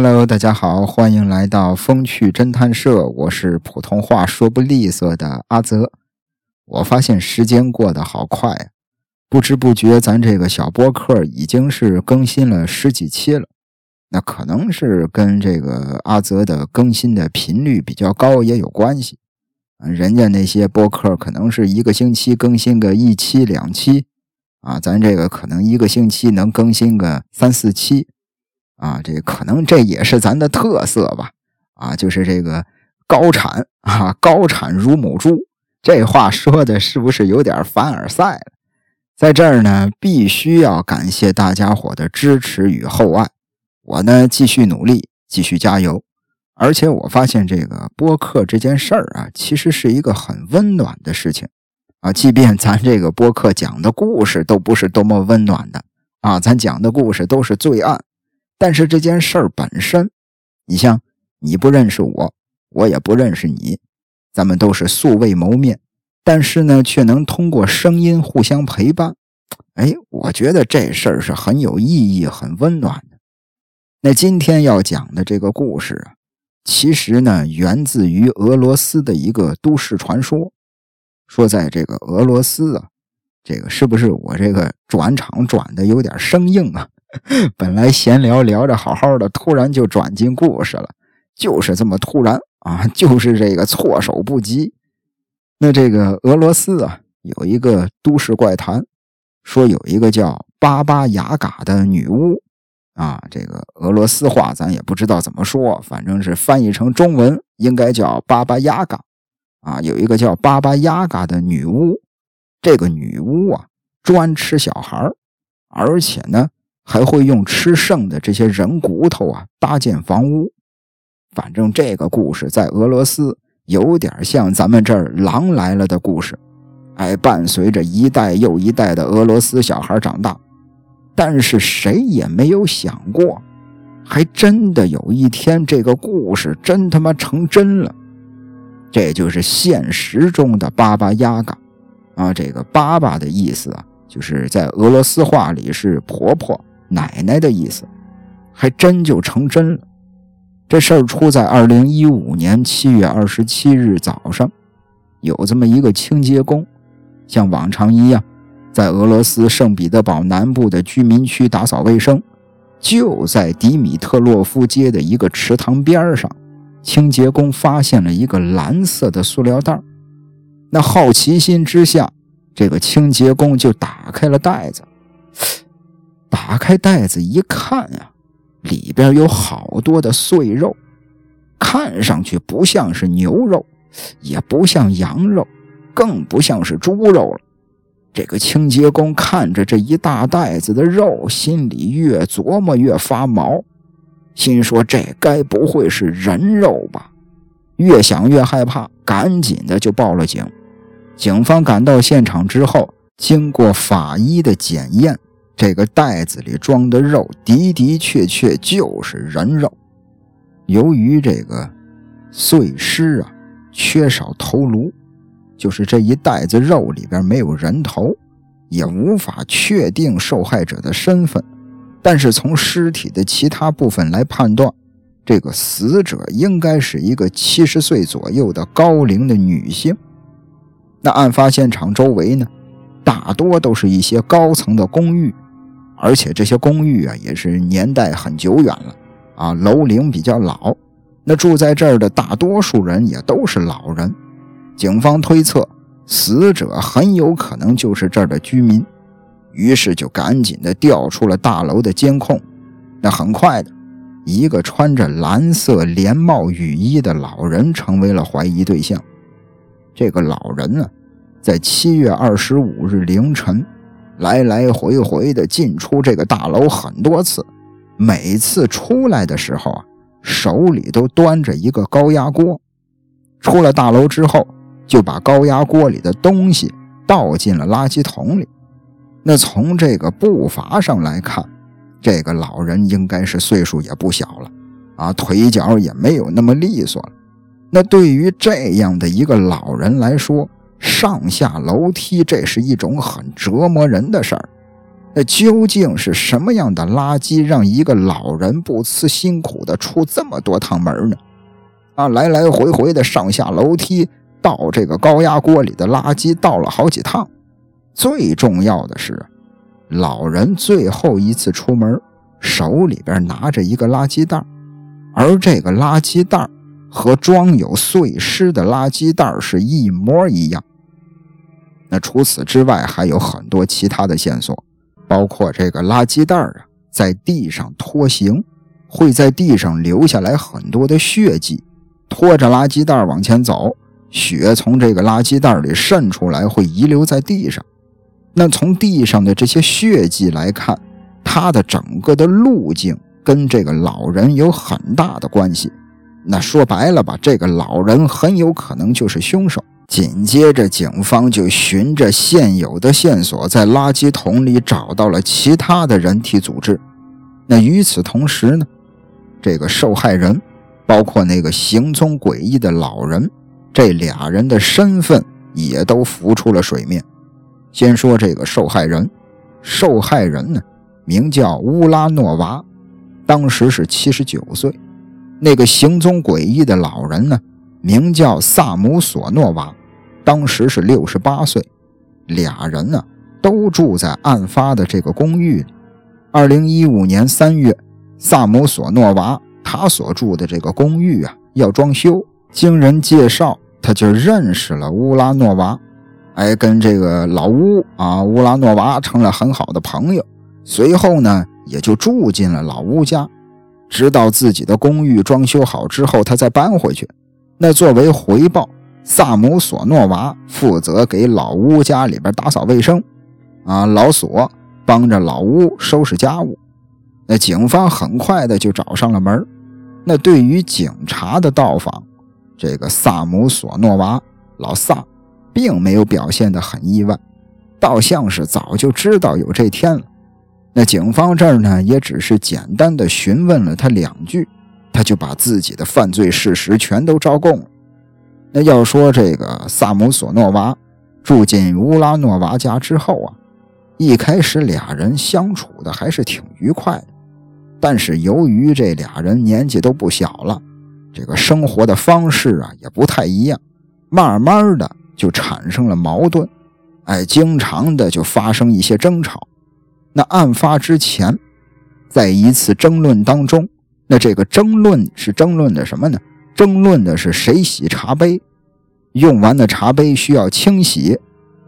Hello，大家好，欢迎来到风趣侦探社，我是普通话说不利索的阿泽。我发现时间过得好快啊，不知不觉咱这个小播客已经是更新了十几期了。那可能是跟这个阿泽的更新的频率比较高也有关系。人家那些播客可能是一个星期更新个一期两期，啊，咱这个可能一个星期能更新个三四期，啊，这可能这也是咱的特色吧，啊，就是这个高产啊，高产如母猪，这话说的是不是有点凡尔赛了？在这儿呢，必须要感谢大家伙的支持与厚爱，我呢继续努力，继续加油。而且我发现这个播客这件事儿啊，其实是一个很温暖的事情啊。即便咱这个播客讲的故事都不是多么温暖的啊，咱讲的故事都是罪案，但是这件事儿本身，你像你不认识我，我也不认识你，咱们都是素未谋面，但是呢，却能通过声音互相陪伴。哎，我觉得这事儿是很有意义、很温暖的。那今天要讲的这个故事啊。其实呢，源自于俄罗斯的一个都市传说，说在这个俄罗斯啊，这个是不是我这个转场转的有点生硬啊？本来闲聊聊着好好的，突然就转进故事了，就是这么突然啊，就是这个措手不及。那这个俄罗斯啊，有一个都市怪谈，说有一个叫巴巴雅嘎的女巫。啊，这个俄罗斯话咱也不知道怎么说，反正是翻译成中文应该叫巴巴雅嘎。啊，有一个叫巴巴雅嘎的女巫，这个女巫啊专吃小孩而且呢还会用吃剩的这些人骨头啊搭建房屋。反正这个故事在俄罗斯有点像咱们这儿狼来了的故事，哎，伴随着一代又一代的俄罗斯小孩长大。但是谁也没有想过，还真的有一天这个故事真他妈成真了。这就是现实中的巴巴亚嘎啊，这个“巴巴”的意思啊，就是在俄罗斯话里是婆婆、奶奶的意思，还真就成真了。这事儿出在二零一五年七月二十七日早上，有这么一个清洁工，像往常一样。在俄罗斯圣彼得堡南部的居民区打扫卫生，就在迪米特洛夫街的一个池塘边上，清洁工发现了一个蓝色的塑料袋。那好奇心之下，这个清洁工就打开了袋子。打开袋子一看啊，里边有好多的碎肉，看上去不像是牛肉，也不像羊肉，更不像是猪肉了。这个清洁工看着这一大袋子的肉，心里越琢磨越发毛，心说这该不会是人肉吧？越想越害怕，赶紧的就报了警。警方赶到现场之后，经过法医的检验，这个袋子里装的肉的的确确就是人肉。由于这个碎尸啊，缺少头颅。就是这一袋子肉里边没有人头，也无法确定受害者的身份，但是从尸体的其他部分来判断，这个死者应该是一个七十岁左右的高龄的女性。那案发现场周围呢，大多都是一些高层的公寓，而且这些公寓啊也是年代很久远了啊，楼龄比较老。那住在这儿的大多数人也都是老人。警方推测，死者很有可能就是这儿的居民，于是就赶紧的调出了大楼的监控。那很快的，一个穿着蓝色连帽雨衣的老人成为了怀疑对象。这个老人呢，在七月二十五日凌晨，来来回回的进出这个大楼很多次，每次出来的时候啊，手里都端着一个高压锅。出了大楼之后。就把高压锅里的东西倒进了垃圾桶里。那从这个步伐上来看，这个老人应该是岁数也不小了啊，腿脚也没有那么利索了。那对于这样的一个老人来说，上下楼梯这是一种很折磨人的事儿。那究竟是什么样的垃圾，让一个老人不辞辛苦的出这么多趟门呢？啊，来来回回的上下楼梯，倒这个高压锅里的垃圾倒了好几趟。最重要的是，老人最后一次出门，手里边拿着一个垃圾袋，而这个垃圾袋和装有碎尸的垃圾袋是一模一样。那除此之外，还有很多其他的线索。包括这个垃圾袋啊，在地上拖行，会在地上留下来很多的血迹。拖着垃圾袋往前走，血从这个垃圾袋里渗出来，会遗留在地上。那从地上的这些血迹来看，他的整个的路径跟这个老人有很大的关系。那说白了吧，这个老人很有可能就是凶手。紧接着，警方就循着现有的线索，在垃圾桶里找到了其他的人体组织。那与此同时呢，这个受害人，包括那个行踪诡异的老人，这俩人的身份也都浮出了水面。先说这个受害人，受害人呢，名叫乌拉诺娃，当时是七十九岁；那个行踪诡异的老人呢，名叫萨姆索诺娃。当时是六十八岁，俩人呢都住在案发的这个公寓里。二零一五年三月，萨姆索诺娃他所住的这个公寓啊要装修，经人介绍，他就认识了乌拉诺娃，哎，跟这个老乌啊乌拉诺娃成了很好的朋友。随后呢，也就住进了老乌家，直到自己的公寓装修好之后，他再搬回去。那作为回报。萨姆索诺娃负责给老乌家里边打扫卫生，啊，老索帮着老乌收拾家务。那警方很快的就找上了门。那对于警察的到访，这个萨姆索诺娃老萨并没有表现得很意外，倒像是早就知道有这天了。那警方这儿呢，也只是简单的询问了他两句，他就把自己的犯罪事实全都招供了。那要说这个萨姆索诺娃住进乌拉诺娃家之后啊，一开始俩人相处的还是挺愉快的，但是由于这俩人年纪都不小了，这个生活的方式啊也不太一样，慢慢的就产生了矛盾，哎，经常的就发生一些争吵。那案发之前，在一次争论当中，那这个争论是争论的什么呢？争论的是谁洗茶杯，用完的茶杯需要清洗，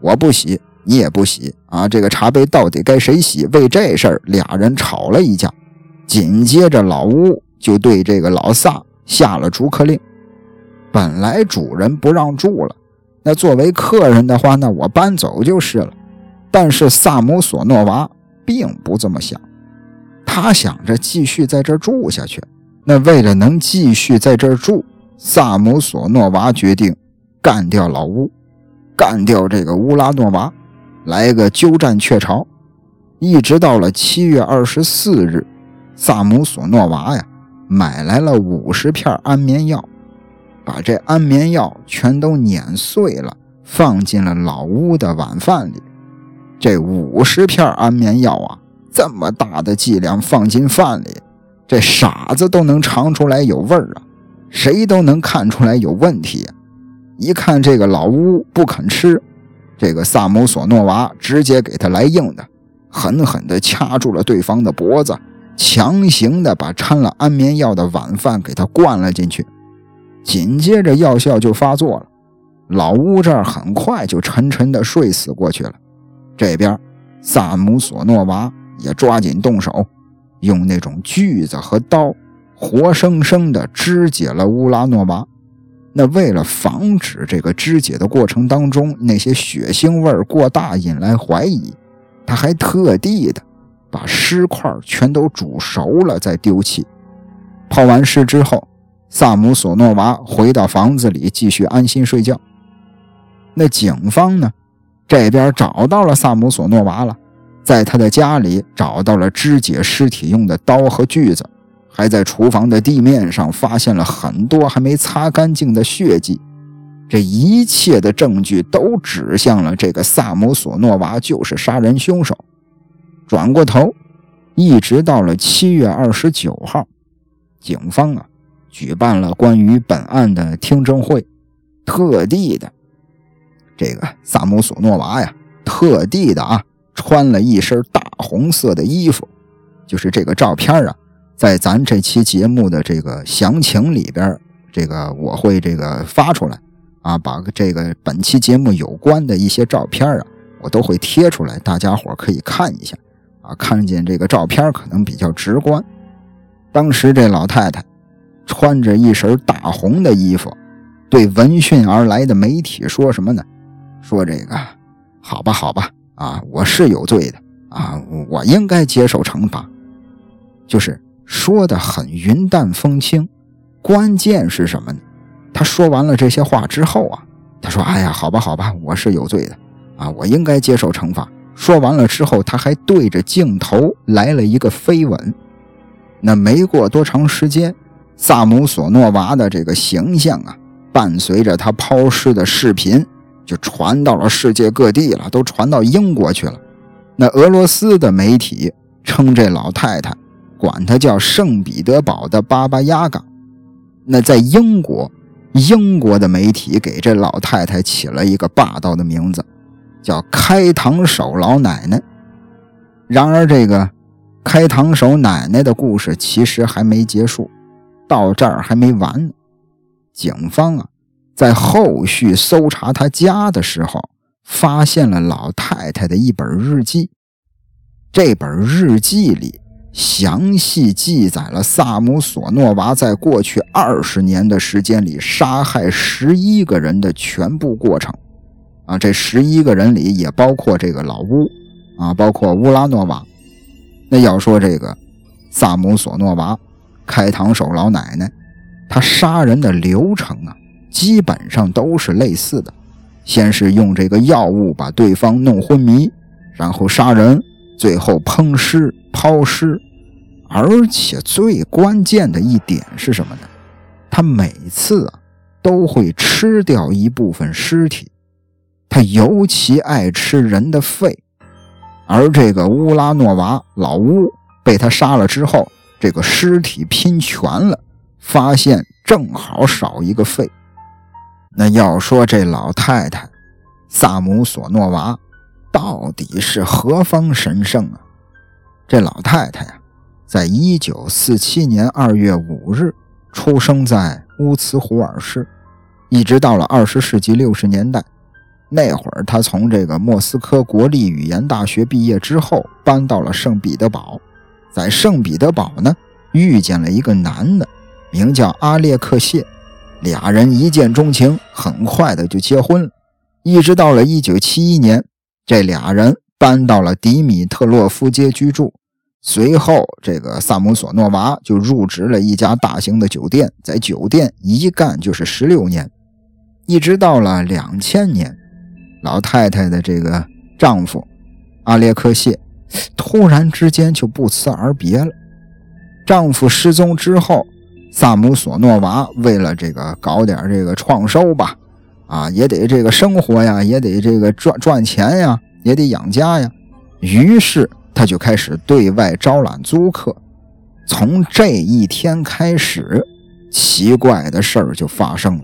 我不洗，你也不洗啊！这个茶杯到底该谁洗？为这事儿，俩人吵了一架。紧接着，老乌就对这个老萨下了逐客令。本来主人不让住了，那作为客人的话，那我搬走就是了。但是萨姆索诺娃并不这么想，他想着继续在这住下去。那为了能继续在这儿住，萨姆索诺娃决定干掉老乌，干掉这个乌拉诺娃，来个鸠占鹊巢。一直到了七月二十四日，萨姆索诺娃呀买来了五十片安眠药，把这安眠药全都碾碎了，放进了老乌的晚饭里。这五十片安眠药啊，这么大的剂量放进饭里。这傻子都能尝出来有味儿啊，谁都能看出来有问题。一看这个老乌不肯吃，这个萨姆索诺娃直接给他来硬的，狠狠地掐住了对方的脖子，强行的把掺了安眠药的晚饭给他灌了进去。紧接着药效就发作了，老乌这儿很快就沉沉的睡死过去了。这边萨姆索诺娃也抓紧动手。用那种锯子和刀，活生生的肢解了乌拉诺娃。那为了防止这个肢解的过程当中那些血腥味过大引来怀疑，他还特地的把尸块全都煮熟了再丢弃。抛完尸之后，萨姆索诺娃回到房子里继续安心睡觉。那警方呢，这边找到了萨姆索诺娃了。在他的家里找到了肢解尸体用的刀和锯子，还在厨房的地面上发现了很多还没擦干净的血迹。这一切的证据都指向了这个萨姆索诺娃就是杀人凶手。转过头，一直到了七月二十九号，警方啊举办了关于本案的听证会，特地的，这个萨姆索诺娃呀，特地的啊，穿了一身大红色的衣服，就是这个照片啊，在咱这期节目的这个详情里边，这个我会这个发出来啊，把这个本期节目有关的一些照片啊，我都会贴出来，大家伙可以看一下。啊，看见这个照片可能比较直观。当时这老太太穿着一身大红的衣服，对闻讯而来的媒体说什么呢？说这个，好吧，好吧，啊，我是有罪的啊，我应该接受惩罚。就是说的很云淡风轻。关键是什么呢？他说完了这些话之后啊，他说：“哎呀，好吧，好吧，我是有罪的啊，我应该接受惩罚。”说完了之后，他还对着镜头来了一个飞吻。那没过多长时间，萨姆索诺娃的这个形象啊，伴随着他抛尸的视频，就传到了世界各地了，都传到英国去了。那俄罗斯的媒体称这老太太，管她叫圣彼得堡的巴巴亚嘎。那在英国，英国的媒体给这老太太起了一个霸道的名字。叫开膛手老奶奶。然而，这个开膛手奶奶的故事其实还没结束，到这儿还没完呢。警方啊，在后续搜查他家的时候，发现了老太太的一本日记。这本日记里详细记载了萨姆索诺娃在过去二十年的时间里杀害十一个人的全部过程。啊，这十一个人里也包括这个老乌，啊，包括乌拉诺娃。那要说这个萨姆索诺娃，开膛手老奶奶，她杀人的流程啊，基本上都是类似的。先是用这个药物把对方弄昏迷，然后杀人，最后烹尸抛尸。而且最关键的一点是什么呢？他每次啊都会吃掉一部分尸体。他尤其爱吃人的肺，而这个乌拉诺娃老乌被他杀了之后，这个尸体拼全了，发现正好少一个肺。那要说这老太太萨姆索诺娃到底是何方神圣啊？这老太太呀，在一九四七年二月五日出生在乌茨胡尔市，一直到了二十世纪六十年代。那会儿，他从这个莫斯科国立语言大学毕业之后，搬到了圣彼得堡。在圣彼得堡呢，遇见了一个男的，名叫阿列克谢，俩人一见钟情，很快的就结婚了。一直到了1971年，这俩人搬到了迪米特洛夫街居住。随后，这个萨姆索诺娃就入职了一家大型的酒店，在酒店一干就是十六年，一直到了2000年。老太太的这个丈夫阿列克谢突然之间就不辞而别了。丈夫失踪之后，萨姆索诺娃为了这个搞点这个创收吧，啊，也得这个生活呀，也得这个赚赚钱呀，也得养家呀。于是他就开始对外招揽租客。从这一天开始，奇怪的事儿就发生了。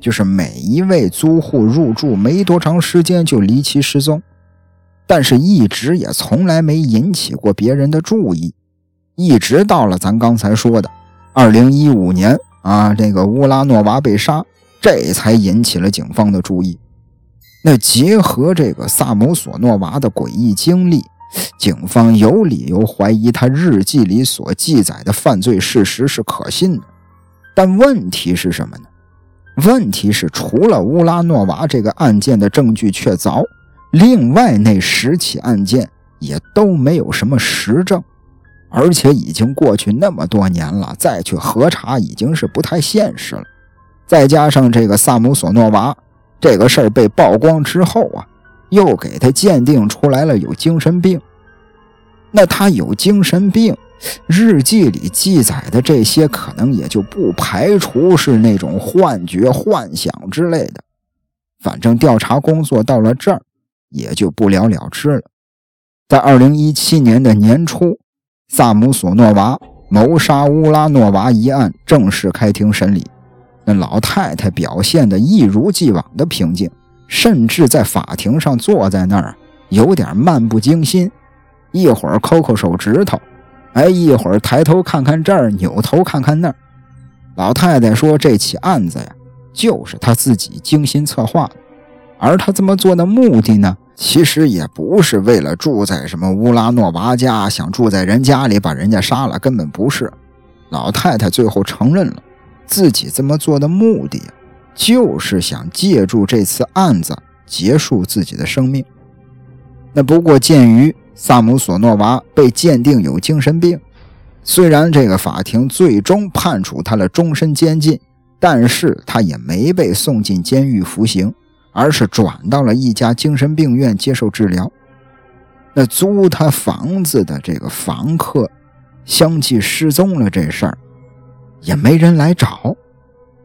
就是每一位租户入住没多长时间就离奇失踪，但是一直也从来没引起过别人的注意，一直到了咱刚才说的二零一五年啊，这个乌拉诺娃被杀，这才引起了警方的注意。那结合这个萨姆索诺娃的诡异经历，警方有理由怀疑他日记里所记载的犯罪事实是可信的。但问题是什么呢？问题是，除了乌拉诺娃这个案件的证据确凿，另外那十起案件也都没有什么实证，而且已经过去那么多年了，再去核查已经是不太现实了。再加上这个萨姆索诺娃这个事儿被曝光之后啊，又给他鉴定出来了有精神病，那他有精神病。日记里记载的这些，可能也就不排除是那种幻觉、幻想之类的。反正调查工作到了这儿，也就不了了之了。在二零一七年的年初，萨姆索诺娃谋杀乌拉诺娃一案正式开庭审理。那老太太表现得一如既往的平静，甚至在法庭上坐在那儿，有点漫不经心，一会儿抠抠手指头，哎，一会儿抬头看看这儿，扭头看看那儿。老太太说：“这起案子呀，就是她自己精心策划的，而他这么做的目的呢？”其实也不是为了住在什么乌拉诺娃家，想住在人家里把人家杀了，根本不是。老太太最后承认了，自己这么做的目的，就是想借助这次案子结束自己的生命。那不过鉴于萨姆索诺娃被鉴定有精神病，虽然这个法庭最终判处他了终身监禁，但是他也没被送进监狱服刑。而是转到了一家精神病院接受治疗。那租他房子的这个房客相继失踪了，这事儿也没人来找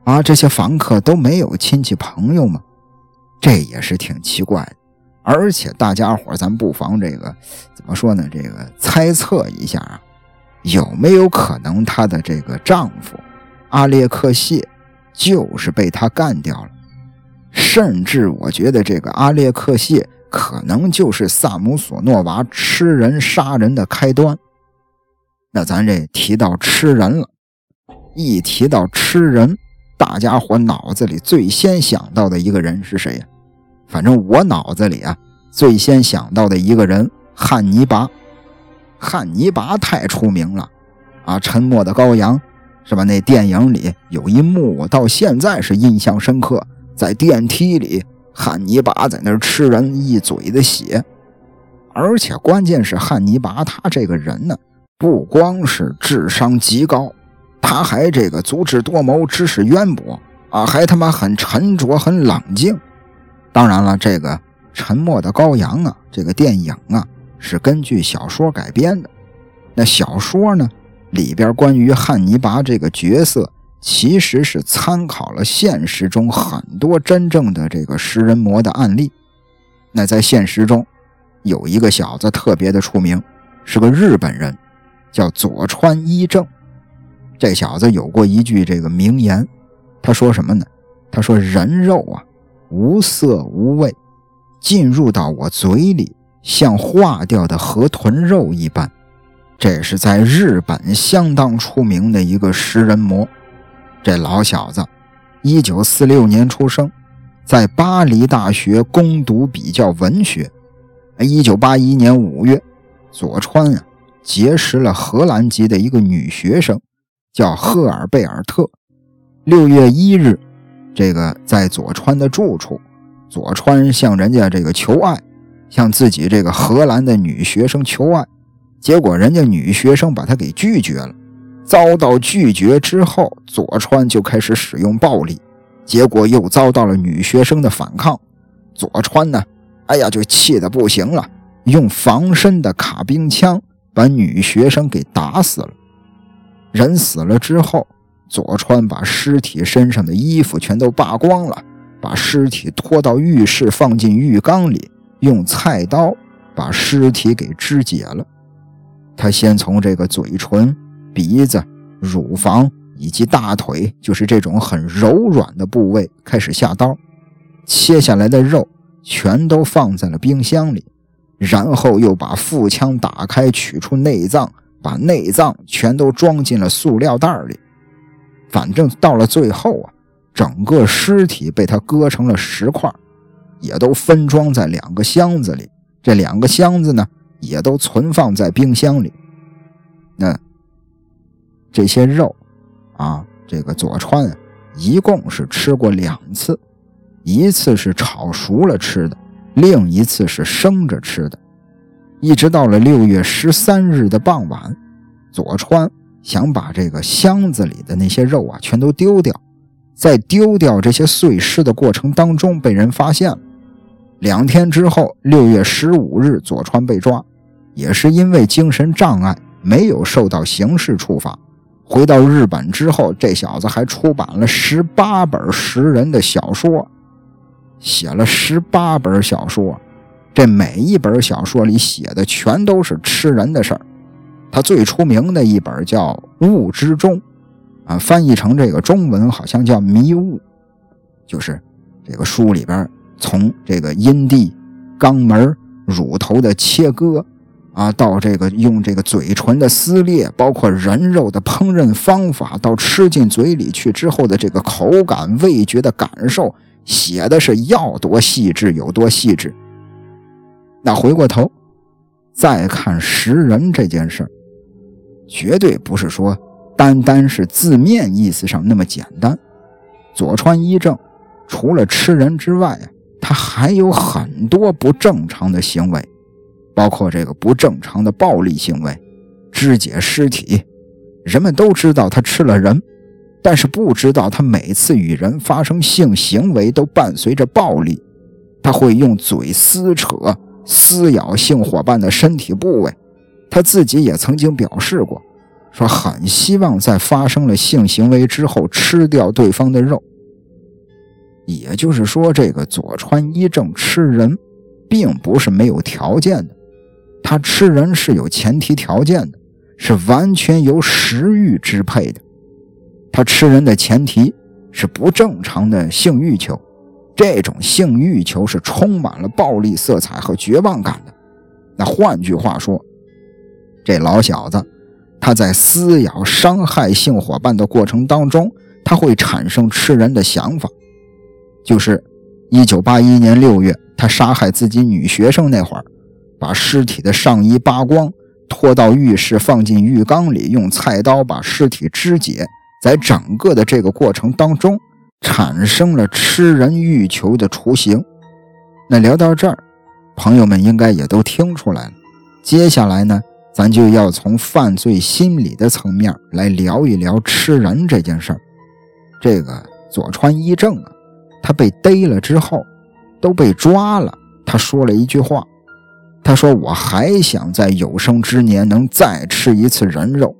啊！这些房客都没有亲戚朋友吗？这也是挺奇怪的。而且大家伙咱不妨这个怎么说呢？这个猜测一下啊，有没有可能她的这个丈夫阿列克谢就是被他干掉了？甚至我觉得这个阿列克谢可能就是萨姆索诺娃吃人杀人的开端。那咱这提到吃人了，一提到吃人，大家伙脑子里最先想到的一个人是谁呀？反正我脑子里啊，最先想到的一个人汉尼拔。汉尼拔太出名了啊！沉默的羔羊是吧？那电影里有一幕，我到现在是印象深刻。在电梯里，汉尼拔在那儿吃人一嘴的血，而且关键是汉尼拔他这个人呢，不光是智商极高，他还这个足智多谋、知识渊博啊，还他妈很沉着、很冷静。当然了，这个《沉默的羔羊》啊，这个电影啊，是根据小说改编的。那小说呢，里边关于汉尼拔这个角色。其实是参考了现实中很多真正的这个食人魔的案例。那在现实中，有一个小子特别的出名，是个日本人，叫佐川一正。这小子有过一句这个名言，他说什么呢？他说：“人肉啊，无色无味，进入到我嘴里，像化掉的河豚肉一般。”这是在日本相当出名的一个食人魔。这老小子，一九四六年出生，在巴黎大学攻读比较文学。一九八一年五月，佐川啊结识了荷兰籍的一个女学生，叫赫尔贝尔特。六月一日，这个在佐川的住处，佐川向人家这个求爱，向自己这个荷兰的女学生求爱，结果人家女学生把他给拒绝了。遭到拒绝之后，佐川就开始使用暴力，结果又遭到了女学生的反抗。佐川呢，哎呀，就气得不行了，用防身的卡宾枪把女学生给打死了。人死了之后，佐川把尸体身上的衣服全都扒光了，把尸体拖到浴室，放进浴缸里，用菜刀把尸体给肢解了。他先从这个嘴唇。鼻子、乳房以及大腿，就是这种很柔软的部位，开始下刀，切下来的肉全都放在了冰箱里，然后又把腹腔打开，取出内脏，把内脏全都装进了塑料袋里。反正到了最后啊，整个尸体被他割成了十块，也都分装在两个箱子里。这两个箱子呢，也都存放在冰箱里。那。这些肉，啊，这个佐川一共是吃过两次，一次是炒熟了吃的，另一次是生着吃的。一直到了六月十三日的傍晚，佐川想把这个箱子里的那些肉啊全都丢掉，在丢掉这些碎尸的过程当中被人发现了。两天之后，六月十五日，佐川被抓，也是因为精神障碍，没有受到刑事处罚。回到日本之后，这小子还出版了十八本食人的小说，写了十八本小说，这每一本小说里写的全都是吃人的事儿。他最出名的一本叫《雾之中》，啊，翻译成这个中文好像叫《迷雾》，就是这个书里边从这个阴蒂、肛门、乳头的切割。啊，到这个用这个嘴唇的撕裂，包括人肉的烹饪方法，到吃进嘴里去之后的这个口感、味觉的感受，写的是要多细致有多细致。那回过头再看食人这件事绝对不是说单单是字面意思上那么简单。佐川一正除了吃人之外，他还有很多不正常的行为。包括这个不正常的暴力行为，肢解尸体，人们都知道他吃了人，但是不知道他每次与人发生性行为都伴随着暴力。他会用嘴撕扯、撕咬性伙伴的身体部位。他自己也曾经表示过，说很希望在发生了性行为之后吃掉对方的肉。也就是说，这个佐川一正吃人，并不是没有条件的。他吃人是有前提条件的，是完全由食欲支配的。他吃人的前提是不正常的性欲求，这种性欲求是充满了暴力色彩和绝望感的。那换句话说，这老小子他在撕咬、伤害性伙伴的过程当中，他会产生吃人的想法。就是1981年6月，他杀害自己女学生那会儿。把尸体的上衣扒光，拖到浴室，放进浴缸里，用菜刀把尸体肢解。在整个的这个过程当中，产生了吃人欲求的雏形。那聊到这儿，朋友们应该也都听出来了。接下来呢，咱就要从犯罪心理的层面来聊一聊吃人这件事儿。这个佐川一正啊，他被逮了之后，都被抓了，他说了一句话。他说：“我还想在有生之年能再吃一次人肉，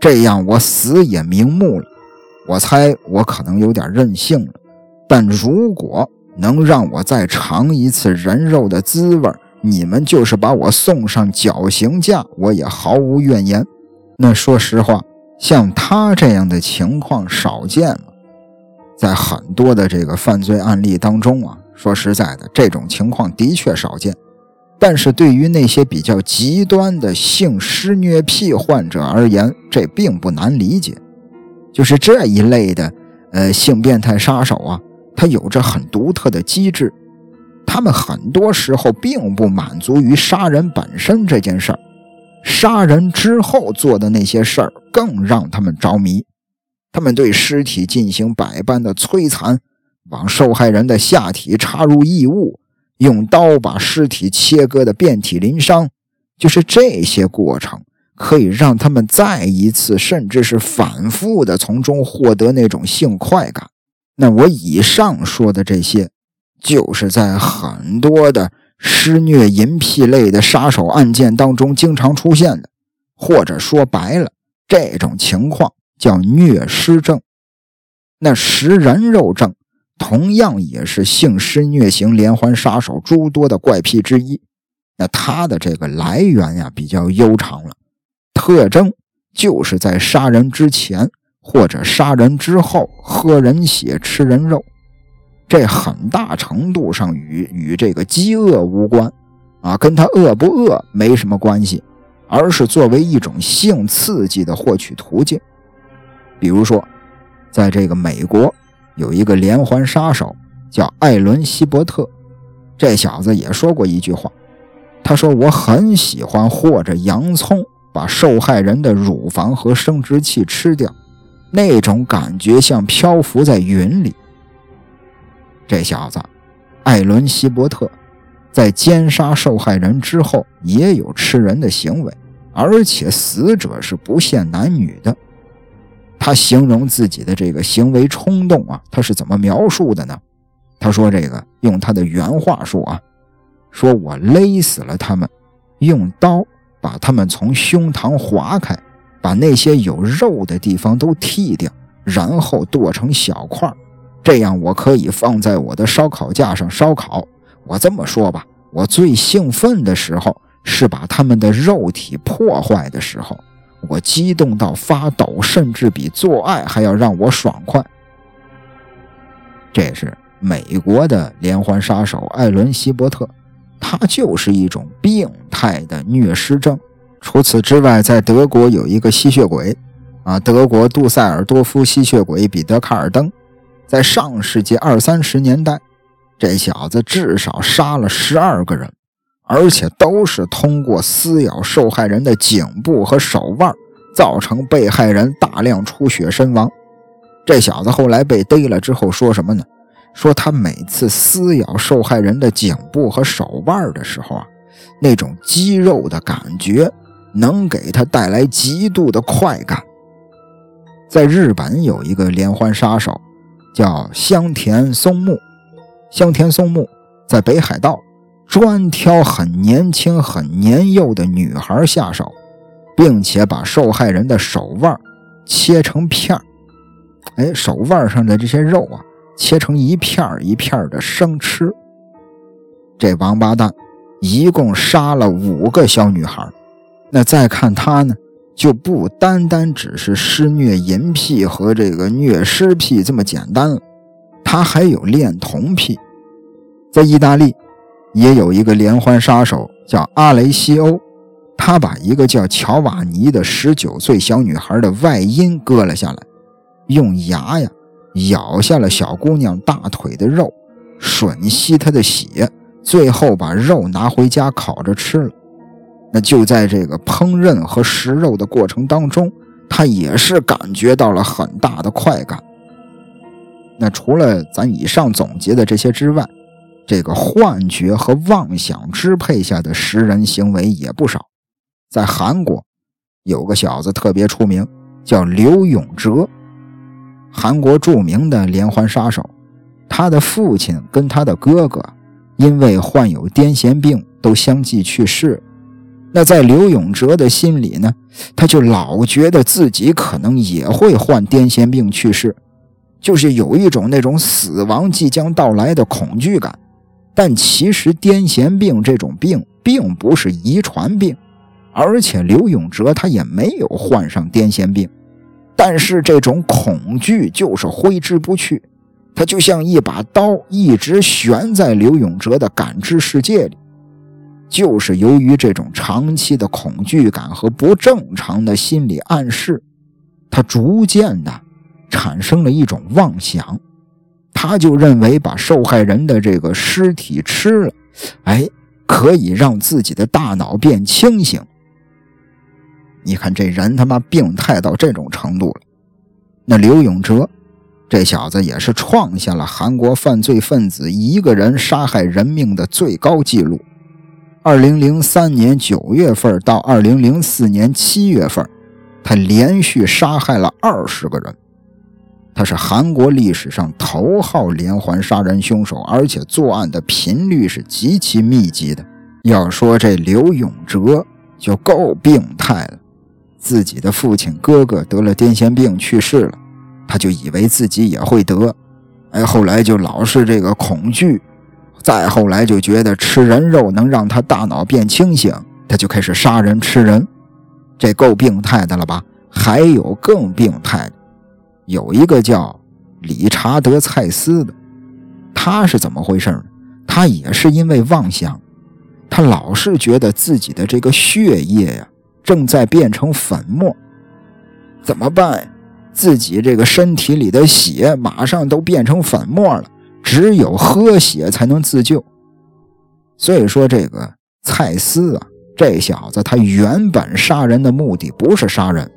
这样我死也瞑目了。我猜我可能有点任性了，但如果能让我再尝一次人肉的滋味，你们就是把我送上绞刑架，我也毫无怨言。那说实话，像他这样的情况少见了，在很多的这个犯罪案例当中啊，说实在的，这种情况的确少见。”但是对于那些比较极端的性施虐癖患者而言，这并不难理解。就是这一类的，呃，性变态杀手啊，他有着很独特的机制。他们很多时候并不满足于杀人本身这件事儿，杀人之后做的那些事儿更让他们着迷。他们对尸体进行百般的摧残，往受害人的下体插入异物。用刀把尸体切割的遍体鳞伤，就是这些过程可以让他们再一次，甚至是反复的从中获得那种性快感。那我以上说的这些，就是在很多的施虐淫癖类的杀手案件当中经常出现的，或者说白了，这种情况叫虐尸症。那食人肉症。同样也是性施虐型连环杀手诸多的怪癖之一。那他的这个来源呀比较悠长了，特征就是在杀人之前或者杀人之后喝人血吃人肉，这很大程度上与与这个饥饿无关啊，跟他饿不饿没什么关系，而是作为一种性刺激的获取途径。比如说，在这个美国。有一个连环杀手叫艾伦·希伯特，这小子也说过一句话，他说：“我很喜欢和着洋葱把受害人的乳房和生殖器吃掉，那种感觉像漂浮在云里。”这小子艾伦·希伯特在奸杀受害人之后也有吃人的行为，而且死者是不限男女的。他形容自己的这个行为冲动啊，他是怎么描述的呢？他说：“这个用他的原话说啊，说我勒死了他们，用刀把他们从胸膛划开，把那些有肉的地方都剃掉，然后剁成小块这样我可以放在我的烧烤架上烧烤。我这么说吧，我最兴奋的时候是把他们的肉体破坏的时候，我激动到发抖，甚至比做爱还要让我爽快。这是美国的连环杀手艾伦·希伯特，他就是一种病态的虐尸症。除此之外，在德国有一个吸血鬼，啊，德国杜塞尔多夫吸血鬼彼得·卡尔登，在上世纪二三十年代。这小子至少杀了十二个人，而且都是通过撕咬受害人的颈部和手腕，造成被害人大量出血身亡。这小子后来被逮了之后说什么呢？说他每次撕咬受害人的颈部和手腕的时候啊，那种肌肉的感觉能给他带来极度的快感。在日本有一个连环杀手，叫香田松木。香田松木在北海道专挑很年轻、很年幼的女孩下手，并且把受害人的手腕切成片儿。哎，手腕上的这些肉啊，切成一片一片的生吃。这王八蛋一共杀了五个小女孩。那再看他呢，就不单单只是施虐淫癖和这个虐尸癖这么简单了。他还有恋童癖，在意大利也有一个连环杀手叫阿雷西欧，他把一个叫乔瓦尼的十九岁小女孩的外阴割了下来，用牙呀咬下了小姑娘大腿的肉，吮吸她的血，最后把肉拿回家烤着吃了。那就在这个烹饪和食肉的过程当中，他也是感觉到了很大的快感。那除了咱以上总结的这些之外，这个幻觉和妄想支配下的食人行为也不少。在韩国，有个小子特别出名，叫刘永哲，韩国著名的连环杀手。他的父亲跟他的哥哥因为患有癫痫病，都相继去世。那在刘永哲的心里呢，他就老觉得自己可能也会患癫痫病去世。就是有一种那种死亡即将到来的恐惧感，但其实癫痫病这种病并不是遗传病，而且刘永哲他也没有患上癫痫病，但是这种恐惧就是挥之不去，它就像一把刀一直悬在刘永哲的感知世界里，就是由于这种长期的恐惧感和不正常的心理暗示，他逐渐的。产生了一种妄想，他就认为把受害人的这个尸体吃了，哎，可以让自己的大脑变清醒。你看这人他妈病态到这种程度了。那刘永哲这小子也是创下了韩国犯罪分子一个人杀害人命的最高纪录。二零零三年九月份到二零零四年七月份，他连续杀害了二十个人。他是韩国历史上头号连环杀人凶手，而且作案的频率是极其密集的。要说这刘永哲就够病态了，自己的父亲、哥哥得了癫痫病去世了，他就以为自己也会得，哎，后来就老是这个恐惧，再后来就觉得吃人肉能让他大脑变清醒，他就开始杀人吃人，这够病态的了吧？还有更病态的。有一个叫理查德·蔡斯的，他是怎么回事呢？他也是因为妄想，他老是觉得自己的这个血液呀正在变成粉末，怎么办？自己这个身体里的血马上都变成粉末了，只有喝血才能自救。所以说，这个蔡斯啊，这小子他原本杀人的目的不是杀人，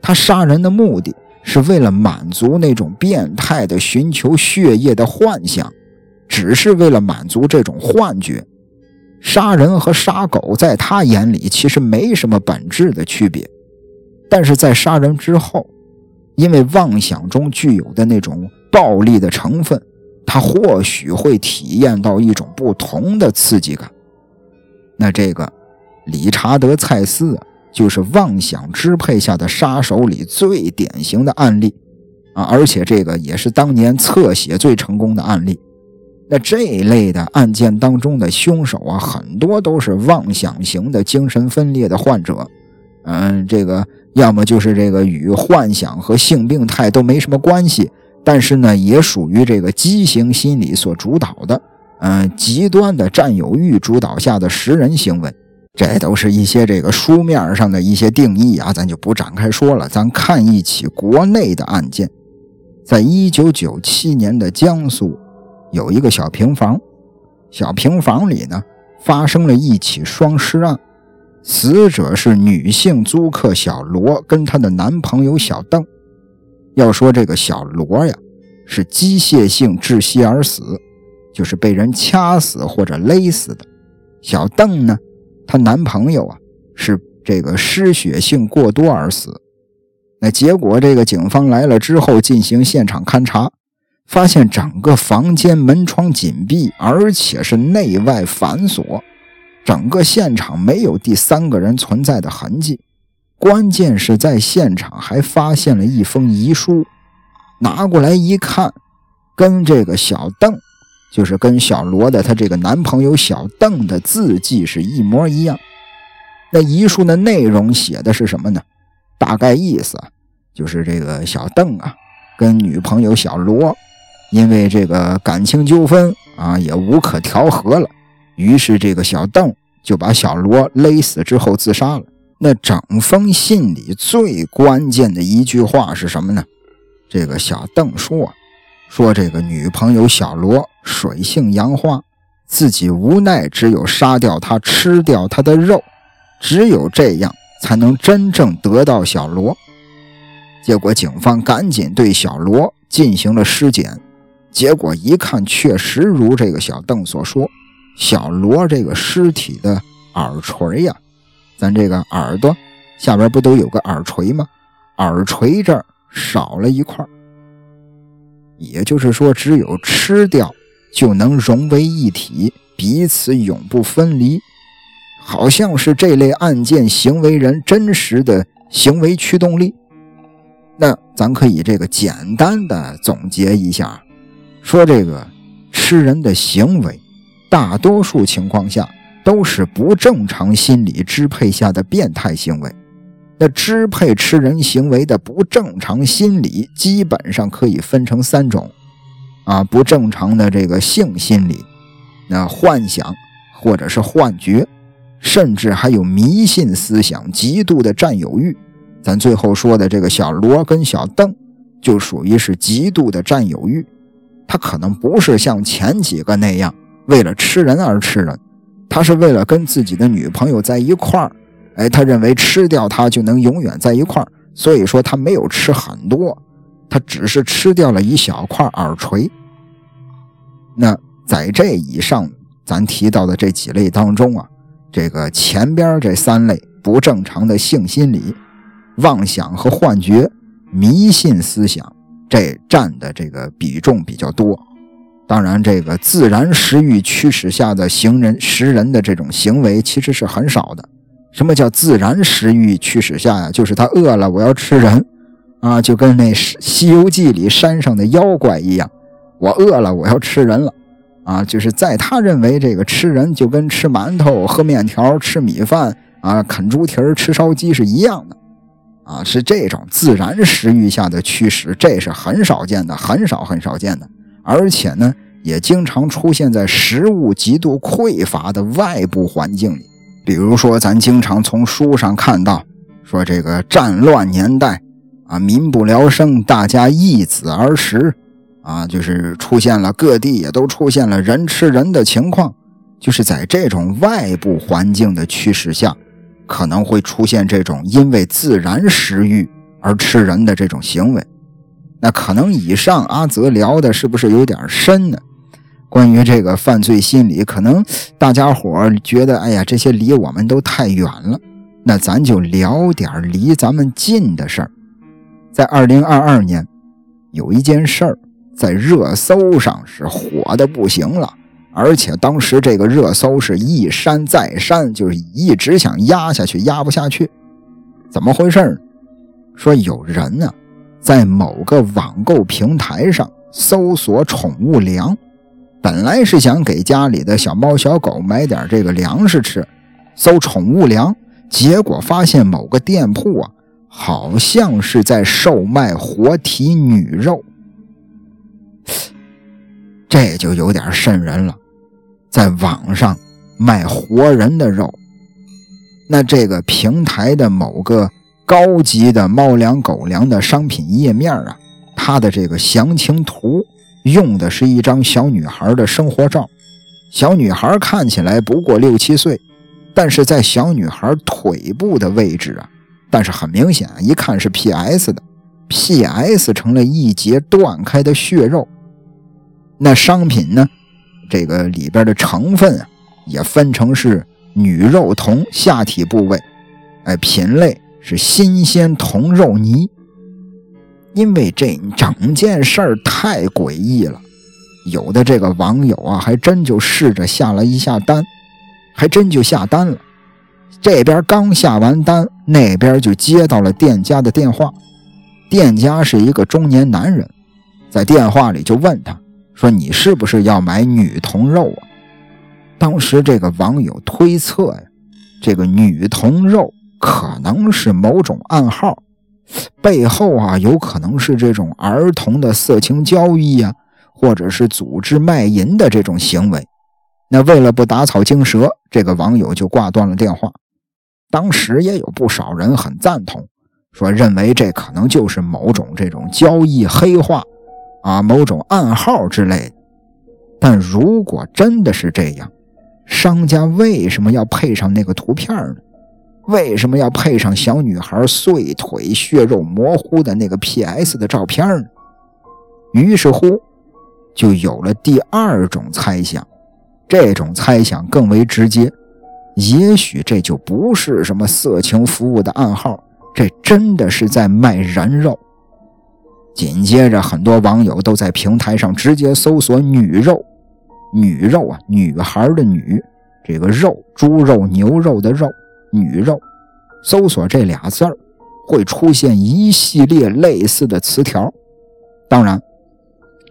他杀人的目的。是为了满足那种变态的寻求血液的幻想，只是为了满足这种幻觉。杀人和杀狗在他眼里其实没什么本质的区别，但是在杀人之后，因为妄想中具有的那种暴力的成分，他或许会体验到一种不同的刺激感。那这个理查德·蔡斯。就是妄想支配下的杀手里最典型的案例，啊，而且这个也是当年侧写最成功的案例。那这一类的案件当中的凶手啊，很多都是妄想型的精神分裂的患者。嗯，这个要么就是这个与幻想和性病态都没什么关系，但是呢，也属于这个畸形心理所主导的，嗯，极端的占有欲主导下的食人行为。这都是一些这个书面上的一些定义啊，咱就不展开说了。咱看一起国内的案件，在一九九七年的江苏，有一个小平房，小平房里呢发生了一起双尸案，死者是女性租客小罗跟她的男朋友小邓。要说这个小罗呀，是机械性窒息而死，就是被人掐死或者勒死的。小邓呢？她男朋友啊，是这个失血性过多而死。那结果，这个警方来了之后进行现场勘查，发现整个房间门窗紧闭，而且是内外反锁，整个现场没有第三个人存在的痕迹。关键是在现场还发现了一封遗书，拿过来一看，跟这个小邓。就是跟小罗的他这个男朋友小邓的字迹是一模一样。那遗书的内容写的是什么呢？大概意思，就是这个小邓啊，跟女朋友小罗因为这个感情纠纷啊，也无可调和了，于是这个小邓就把小罗勒死之后自杀了。那整封信里最关键的一句话是什么呢？这个小邓说。说这个女朋友小罗水性杨花，自己无奈，只有杀掉她，吃掉她的肉，只有这样才能真正得到小罗。结果警方赶紧对小罗进行了尸检，结果一看，确实如这个小邓所说，小罗这个尸体的耳垂呀，咱这个耳朵下边不都有个耳垂吗？耳垂这儿少了一块。也就是说，只有吃掉就能融为一体，彼此永不分离，好像是这类案件行为人真实的行为驱动力。那咱可以这个简单的总结一下，说这个吃人的行为，大多数情况下都是不正常心理支配下的变态行为。那支配吃人行为的不正常心理，基本上可以分成三种，啊，不正常的这个性心理，那幻想或者是幻觉，甚至还有迷信思想、极度的占有欲。咱最后说的这个小罗跟小邓，就属于是极度的占有欲，他可能不是像前几个那样为了吃人而吃人，他是为了跟自己的女朋友在一块儿。哎，他认为吃掉它就能永远在一块儿，所以说他没有吃很多，他只是吃掉了一小块耳垂。那在这以上咱提到的这几类当中啊，这个前边这三类不正常的性心理、妄想和幻觉、迷信思想，这占的这个比重比较多。当然，这个自然食欲驱使下的行人食人的这种行为其实是很少的。什么叫自然食欲驱使下呀？就是他饿了，我要吃人，啊，就跟那《西游记》里山上的妖怪一样，我饿了，我要吃人了，啊，就是在他认为这个吃人就跟吃馒头、喝面条、吃米饭啊、啃猪蹄儿、吃烧鸡是一样的，啊，是这种自然食欲下的驱使，这是很少见的，很少很少见的，而且呢，也经常出现在食物极度匮乏的外部环境里。比如说，咱经常从书上看到，说这个战乱年代啊，民不聊生，大家易子而食，啊，就是出现了各地也都出现了人吃人的情况，就是在这种外部环境的驱使下，可能会出现这种因为自然食欲而吃人的这种行为。那可能以上阿泽聊的是不是有点深呢？关于这个犯罪心理，可能大家伙觉得，哎呀，这些离我们都太远了。那咱就聊点离咱们近的事儿。在二零二二年，有一件事儿在热搜上是火的不行了，而且当时这个热搜是一删再删，就是一直想压下去，压不下去。怎么回事？说有人呢，在某个网购平台上搜索宠物粮。本来是想给家里的小猫小狗买点这个粮食吃，搜宠物粮，结果发现某个店铺啊，好像是在售卖活体女肉，这就有点瘆人了，在网上卖活人的肉。那这个平台的某个高级的猫粮狗粮的商品页面啊，它的这个详情图。用的是一张小女孩的生活照，小女孩看起来不过六七岁，但是在小女孩腿部的位置啊，但是很明显，一看是 P.S. 的，P.S. 成了一截断开的血肉。那商品呢，这个里边的成分啊，也分成是女肉童下体部位，哎，品类是新鲜童肉泥。因为这整件事儿太诡异了，有的这个网友啊，还真就试着下了一下单，还真就下单了。这边刚下完单，那边就接到了店家的电话。店家是一个中年男人，在电话里就问他说：“你是不是要买女童肉啊？”当时这个网友推测呀，这个女童肉可能是某种暗号。背后啊，有可能是这种儿童的色情交易呀，或者是组织卖淫的这种行为。那为了不打草惊蛇，这个网友就挂断了电话。当时也有不少人很赞同，说认为这可能就是某种这种交易黑话啊，某种暗号之类的。但如果真的是这样，商家为什么要配上那个图片呢？为什么要配上小女孩碎腿、血肉模糊的那个 P.S. 的照片呢？于是乎，就有了第二种猜想。这种猜想更为直接，也许这就不是什么色情服务的暗号，这真的是在卖人肉。紧接着，很多网友都在平台上直接搜索“女肉”，“女肉”啊，女孩的“女”，这个肉，猪肉、牛肉的“肉”。女肉，搜索这俩字儿，会出现一系列类似的词条。当然，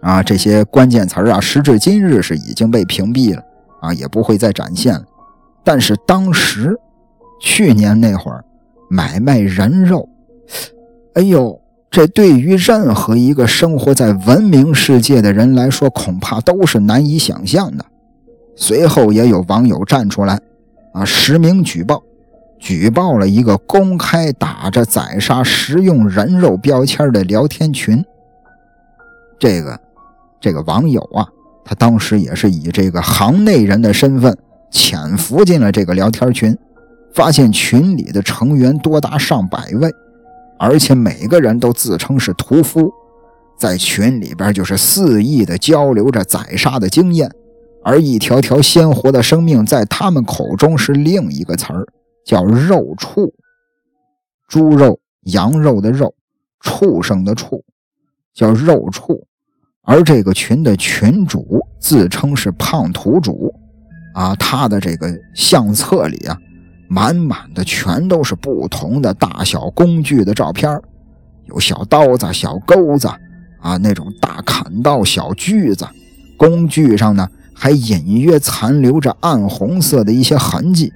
啊，这些关键词啊，时至今日是已经被屏蔽了，啊，也不会再展现了。但是当时，去年那会儿，买卖人肉，哎呦，这对于任何一个生活在文明世界的人来说，恐怕都是难以想象的。随后也有网友站出来，啊，实名举报。举报了一个公开打着宰杀食用人肉标签的聊天群。这个这个网友啊，他当时也是以这个行内人的身份潜伏进了这个聊天群，发现群里的成员多达上百位，而且每个人都自称是屠夫，在群里边就是肆意的交流着宰杀的经验，而一条条鲜活的生命在他们口中是另一个词儿。叫肉畜，猪肉、羊肉的肉，畜生的畜，叫肉畜。而这个群的群主自称是胖土主，啊，他的这个相册里啊，满满的全都是不同的大小工具的照片，有小刀子、小钩子，啊，那种大砍刀、小锯子，工具上呢还隐约残留着暗红色的一些痕迹。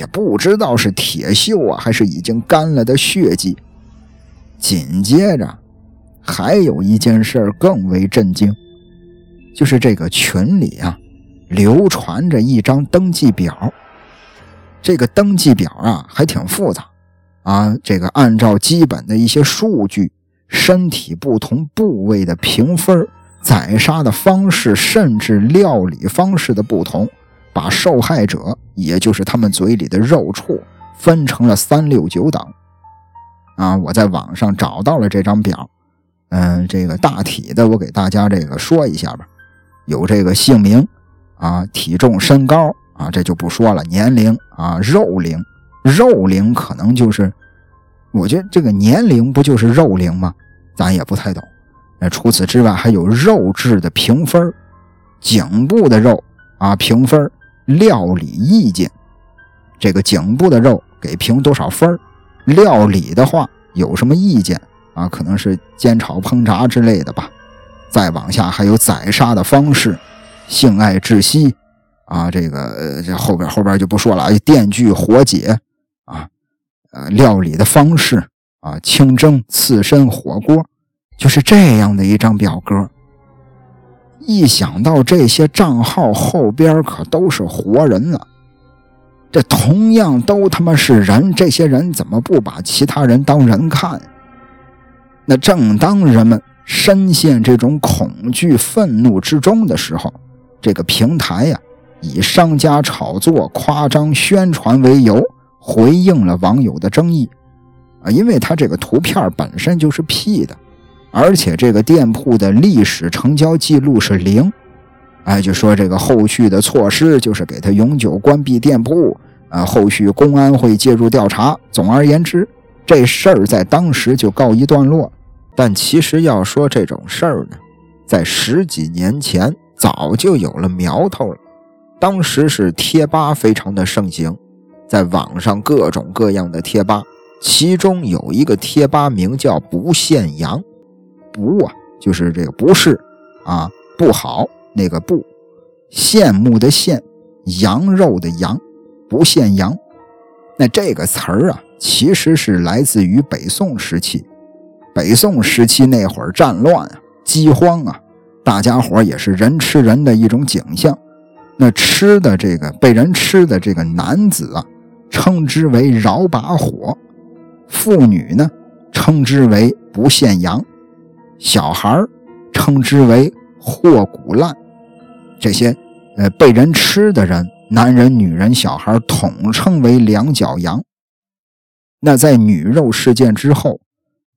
也不知道是铁锈啊，还是已经干了的血迹。紧接着，还有一件事更为震惊，就是这个群里啊，流传着一张登记表。这个登记表啊，还挺复杂啊。这个按照基本的一些数据，身体不同部位的评分，宰杀的方式，甚至料理方式的不同。把受害者，也就是他们嘴里的肉畜，分成了三六九等。啊，我在网上找到了这张表，嗯，这个大体的我给大家这个说一下吧。有这个姓名，啊，体重、身高，啊，这就不说了。年龄，啊，肉龄，肉龄可能就是，我觉得这个年龄不就是肉龄吗？咱也不太懂。那除此之外，还有肉质的评分，颈部的肉，啊，评分。料理意见，这个颈部的肉给评多少分料理的话有什么意见啊？可能是煎炒烹炸之类的吧。再往下还有宰杀的方式，性爱窒息，啊，这个这后边后边就不说了，电锯火解，啊，呃，料理的方式，啊，清蒸、刺身、火锅，就是这样的一张表格。一想到这些账号后边可都是活人啊，这同样都他妈是人，这些人怎么不把其他人当人看？那正当人们深陷这种恐惧、愤怒之中的时候，这个平台呀，以商家炒作、夸张宣传为由，回应了网友的争议啊，因为他这个图片本身就是 P 的。而且这个店铺的历史成交记录是零，哎，就说这个后续的措施就是给他永久关闭店铺，啊，后续公安会介入调查。总而言之，这事儿在当时就告一段落。但其实要说这种事儿呢，在十几年前早就有了苗头了。当时是贴吧非常的盛行，在网上各种各样的贴吧，其中有一个贴吧名叫“不限羊”。不啊，就是这个不是啊，不好那个不，羡慕的羡，羊肉的羊，不羡羊。那这个词儿啊，其实是来自于北宋时期。北宋时期那会儿战乱啊，饥荒啊，大家伙也是人吃人的一种景象。那吃的这个被人吃的这个男子啊，称之为饶把火；妇女呢，称之为不羡羊。小孩称之为货骨烂，这些呃被人吃的人，男人、女人、小孩统称为两脚羊。那在女肉事件之后，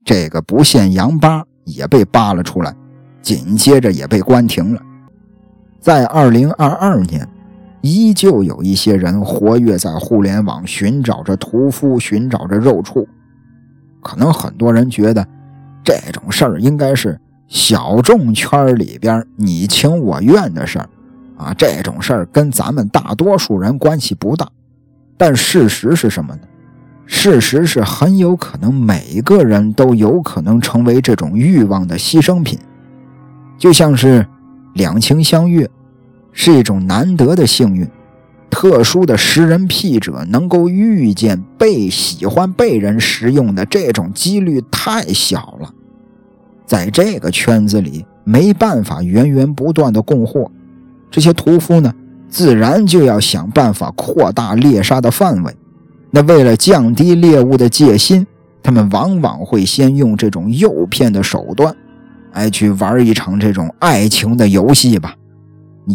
这个不限羊吧也被扒了出来，紧接着也被关停了。在二零二二年，依旧有一些人活跃在互联网，寻找着屠夫，寻找着肉畜。可能很多人觉得。这种事儿应该是小众圈里边你情我愿的事儿啊，这种事儿跟咱们大多数人关系不大。但事实是什么呢？事实是很有可能每一个人都有可能成为这种欲望的牺牲品，就像是两情相悦，是一种难得的幸运。特殊的食人癖者能够遇见被喜欢、被人食用的这种几率太小了，在这个圈子里没办法源源不断的供货，这些屠夫呢，自然就要想办法扩大猎杀的范围。那为了降低猎物的戒心，他们往往会先用这种诱骗的手段，哎，去玩一场这种爱情的游戏吧。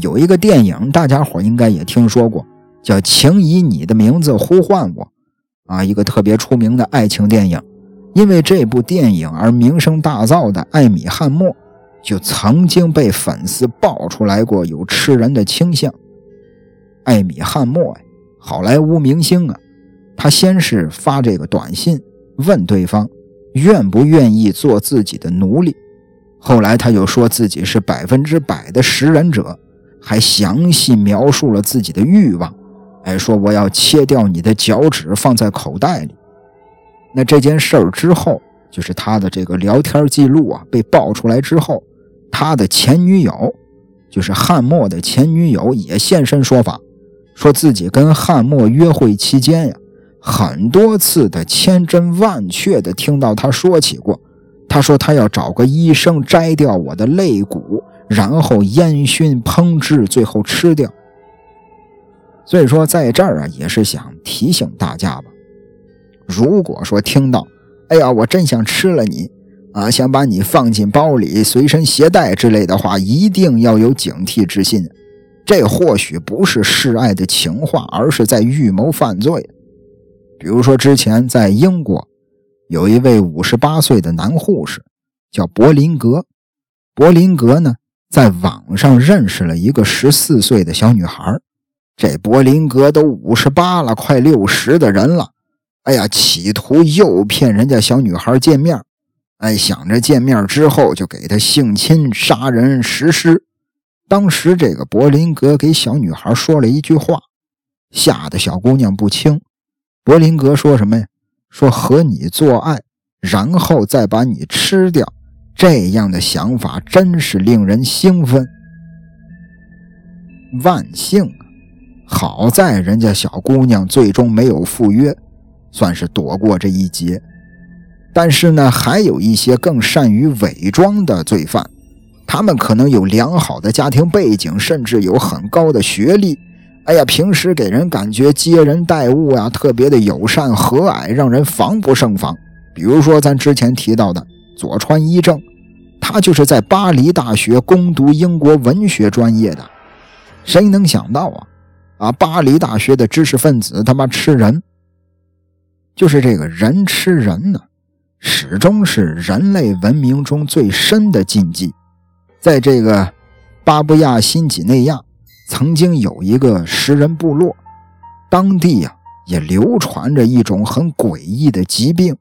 有一个电影，大家伙应该也听说过，叫《请以你的名字呼唤我》，啊，一个特别出名的爱情电影。因为这部电影而名声大噪的艾米·汉默，就曾经被粉丝爆出来过有吃人的倾向。艾米·汉默呀，好莱坞明星啊，他先是发这个短信问对方愿不愿意做自己的奴隶，后来他又说自己是百分之百的食人者。还详细描述了自己的欲望，哎，说我要切掉你的脚趾放在口袋里。那这件事儿之后，就是他的这个聊天记录啊被爆出来之后，他的前女友，就是汉默的前女友也现身说法，说自己跟汉默约会期间呀，很多次的千真万确的听到他说起过，他说他要找个医生摘掉我的肋骨。然后烟熏烹制，最后吃掉。所以说，在这儿啊，也是想提醒大家吧。如果说听到，哎呀，我真想吃了你啊，想把你放进包里随身携带之类的话，一定要有警惕之心。这或许不是示爱的情话，而是在预谋犯罪。比如说，之前在英国，有一位五十八岁的男护士，叫柏林格。柏林格呢？在网上认识了一个十四岁的小女孩，这柏林格都五十八了，快六十的人了。哎呀，企图诱骗人家小女孩见面，哎，想着见面之后就给她性侵、杀人、实施。当时这个柏林格给小女孩说了一句话，吓得小姑娘不轻。柏林格说什么呀？说和你做爱，然后再把你吃掉。这样的想法真是令人兴奋。万幸！好在人家小姑娘最终没有赴约，算是躲过这一劫。但是呢，还有一些更善于伪装的罪犯，他们可能有良好的家庭背景，甚至有很高的学历。哎呀，平时给人感觉接人待物呀，特别的友善和蔼，让人防不胜防。比如说咱之前提到的佐川一正，他就是在巴黎大学攻读英国文学专业的。谁能想到啊？啊，巴黎大学的知识分子他妈吃人，就是这个人吃人呢，始终是人类文明中最深的禁忌。在这个巴布亚新几内亚。曾经有一个食人部落，当地呀也流传着一种很诡异的疾病。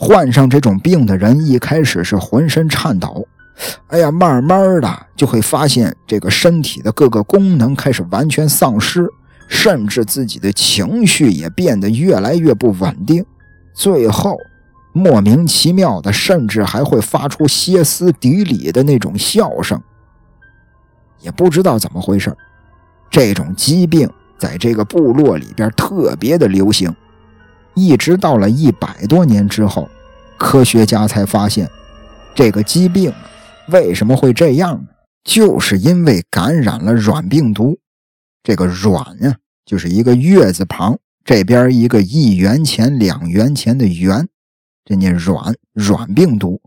患上这种病的人一开始是浑身颤抖，哎呀，慢慢的就会发现这个身体的各个功能开始完全丧失，甚至自己的情绪也变得越来越不稳定。最后，莫名其妙的，甚至还会发出歇斯底里的那种笑声。也不知道怎么回事这种疾病在这个部落里边特别的流行，一直到了一百多年之后，科学家才发现，这个疾病为什么会这样呢？就是因为感染了软病毒。这个“软”啊，就是一个月字旁，这边一个一元钱两元钱的“元”，这念软软病毒。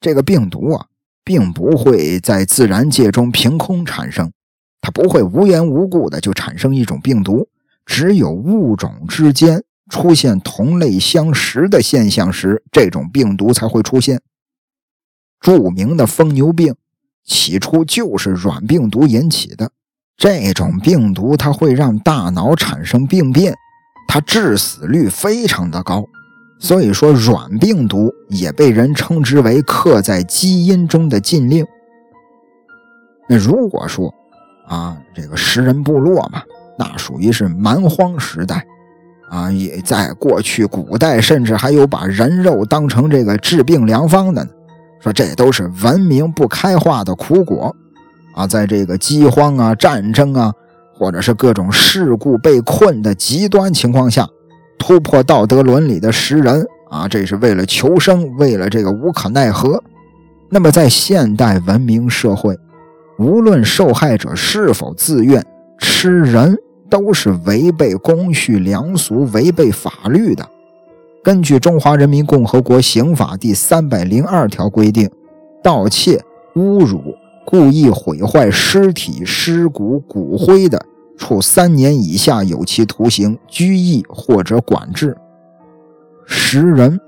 这个病毒啊，并不会在自然界中凭空产生。它不会无缘无故的就产生一种病毒，只有物种之间出现同类相食的现象时，这种病毒才会出现。著名的疯牛病起初就是软病毒引起的。这种病毒它会让大脑产生病变，它致死率非常的高，所以说软病毒也被人称之为刻在基因中的禁令。那如果说，啊，这个食人部落嘛，那属于是蛮荒时代，啊，也在过去古代，甚至还有把人肉当成这个治病良方的呢。说这都是文明不开化的苦果，啊，在这个饥荒啊、战争啊，或者是各种事故被困的极端情况下，突破道德伦理的食人，啊，这是为了求生，为了这个无可奈何。那么在现代文明社会。无论受害者是否自愿吃人，都是违背公序良俗、违背法律的。根据《中华人民共和国刑法》第三百零二条规定，盗窃、侮辱、故意毁坏尸体、尸骨、骨灰的，处三年以下有期徒刑、拘役或者管制。食人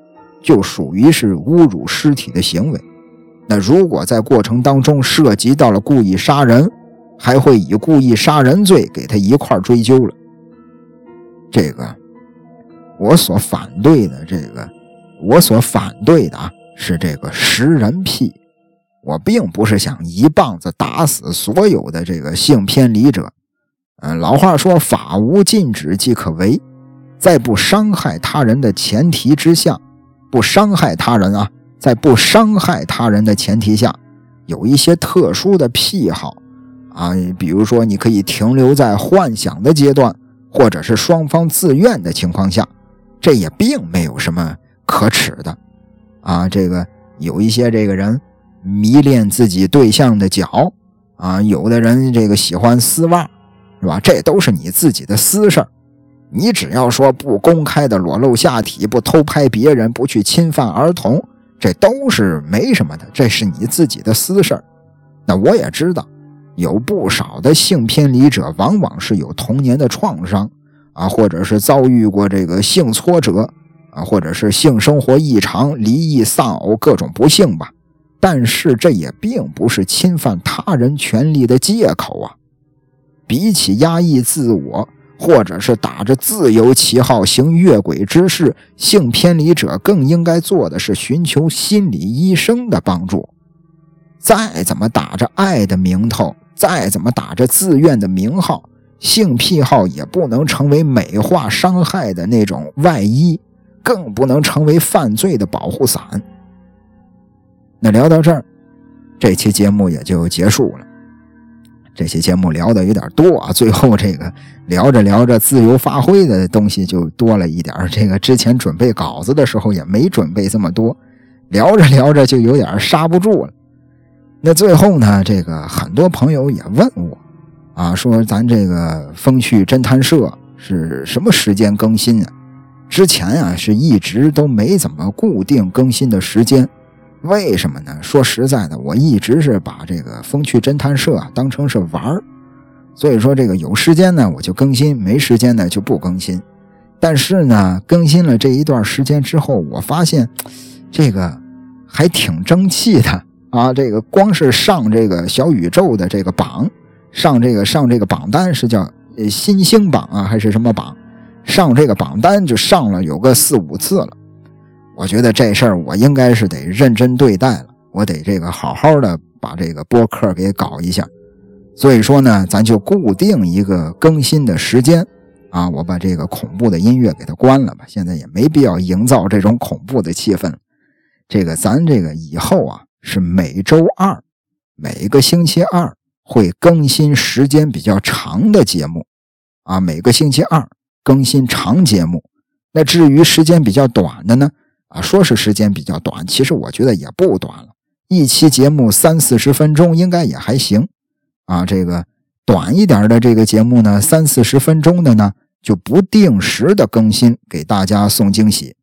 就属于是侮辱尸体的行为。那如果在过程当中涉及到了故意杀人，还会以故意杀人罪给他一块追究了。这个，我所反对的这个，我所反对的啊，是这个食人癖。我并不是想一棒子打死所有的这个性偏离者。嗯，老话说法无禁止即可为，在不伤害他人的前提之下，不伤害他人啊。在不伤害他人的前提下，有一些特殊的癖好啊，比如说你可以停留在幻想的阶段，或者是双方自愿的情况下，这也并没有什么可耻的啊。这个有一些这个人迷恋自己对象的脚啊，有的人这个喜欢丝袜，是吧？这都是你自己的私事你只要说不公开的裸露下体，不偷拍别人，不去侵犯儿童。这都是没什么的，这是你自己的私事。那我也知道，有不少的性偏离者，往往是有童年的创伤啊，或者是遭遇过这个性挫折啊，或者是性生活异常、离异、丧偶各种不幸吧。但是这也并不是侵犯他人权利的借口啊。比起压抑自我。或者是打着自由旗号行越轨之事，性偏离者更应该做的是寻求心理医生的帮助。再怎么打着爱的名头，再怎么打着自愿的名号，性癖好也不能成为美化伤害的那种外衣，更不能成为犯罪的保护伞。那聊到这儿，这期节目也就结束了。这期节目聊的有点多啊，最后这个聊着聊着自由发挥的东西就多了一点这个之前准备稿子的时候也没准备这么多，聊着聊着就有点刹不住了。那最后呢，这个很多朋友也问我，啊，说咱这个风趣侦探社是什么时间更新啊？之前啊是一直都没怎么固定更新的时间。为什么呢？说实在的，我一直是把这个风趣侦探社啊当成是玩儿，所以说这个有时间呢我就更新，没时间呢就不更新。但是呢，更新了这一段时间之后，我发现这个还挺争气的啊！这个光是上这个小宇宙的这个榜，上这个上这个榜单是叫新星榜啊，还是什么榜？上这个榜单就上了有个四五次了。我觉得这事儿我应该是得认真对待了，我得这个好好的把这个播客给搞一下。所以说呢，咱就固定一个更新的时间啊，我把这个恐怖的音乐给它关了吧，现在也没必要营造这种恐怖的气氛。这个咱这个以后啊是每周二，每个星期二会更新时间比较长的节目啊，每个星期二更新长节目。那至于时间比较短的呢？啊，说是时间比较短，其实我觉得也不短了。一期节目三四十分钟应该也还行。啊，这个短一点的这个节目呢，三四十分钟的呢，就不定时的更新，给大家送惊喜。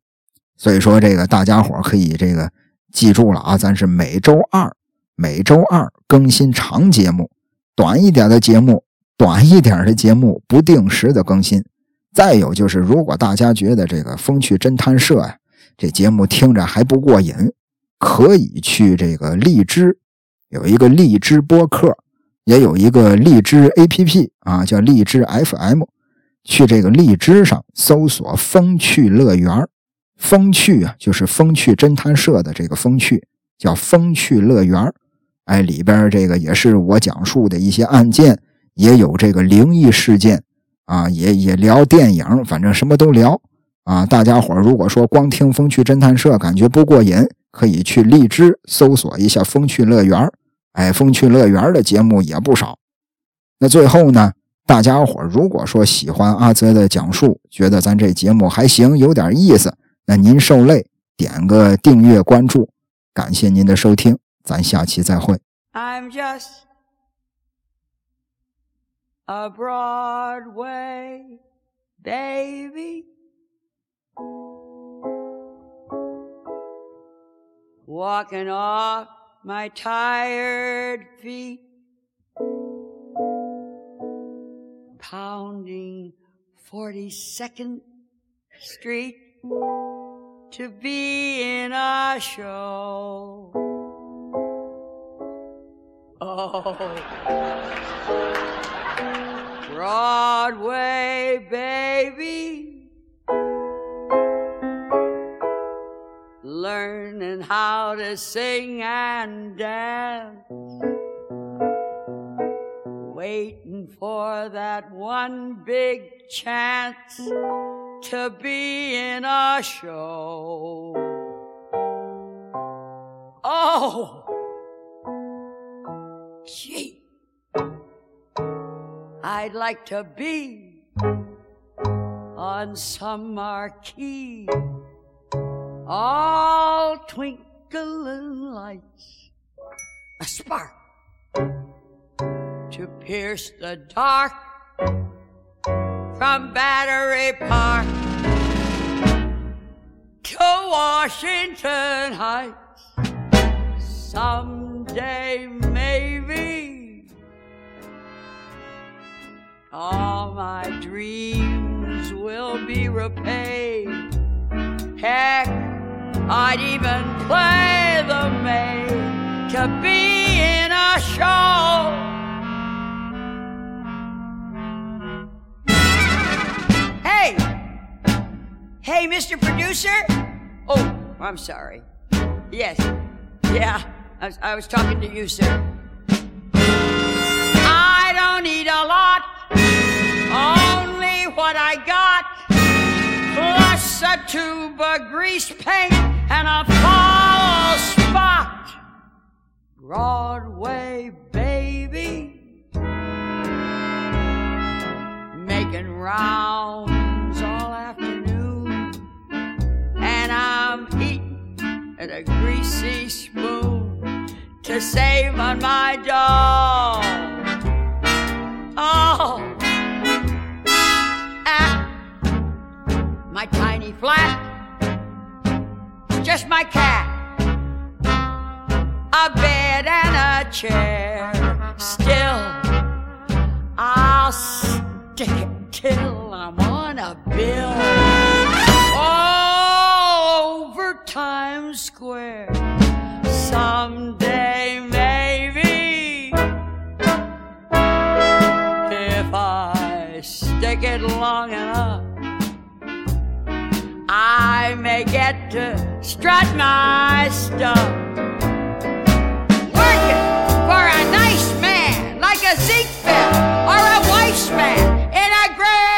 所以说，这个大家伙可以这个记住了啊，咱是每周二，每周二更新长节目，短一点的节目，短一点的节目不定时的更新。再有就是，如果大家觉得这个风趣侦探社呀，这节目听着还不过瘾，可以去这个荔枝，有一个荔枝播客，也有一个荔枝 APP 啊，叫荔枝 FM。去这个荔枝上搜索“风趣乐园”，风趣啊，就是风趣侦探社的这个风趣，叫风趣乐园。哎，里边这个也是我讲述的一些案件，也有这个灵异事件啊，也也聊电影，反正什么都聊。啊，大家伙如果说光听《风趣侦探社》感觉不过瘾，可以去荔枝搜索一下《风趣乐园》。哎，《风趣乐园》的节目也不少。那最后呢，大家伙如果说喜欢阿泽的讲述，觉得咱这节目还行，有点意思，那您受累点个订阅关注，感谢您的收听，咱下期再会。I'm just a Broadway baby. walking off my tired feet, pounding 42nd Street to be in a show. Oh, Broadway, baby. learning how to sing and dance, waiting for that one big chance to be in a show. Oh, gee, I'd like to be on some marquee. All twinkling lights, a spark to pierce the dark from Battery Park to Washington Heights. Someday, maybe, all my dreams will be repaid. Heck, I'd even play the maid to be in a show. Hey! Hey, Mr. Producer? Oh, I'm sorry. Yes. Yeah, I was, I was talking to you, sir. I don't need a lot, only what I got, plus a tube of grease paint and a fall spot. Broadway, baby. making rounds at a greasy spoon to save on my dough. Oh, at my tiny flat, just my cat, a bed and a chair. Still, I'll stick it till I'm on a bill Times Square. Someday, maybe, if I stick it long enough, I may get to strut my stuff. Working for a nice man like a Ziegfeld or a Weissman in a great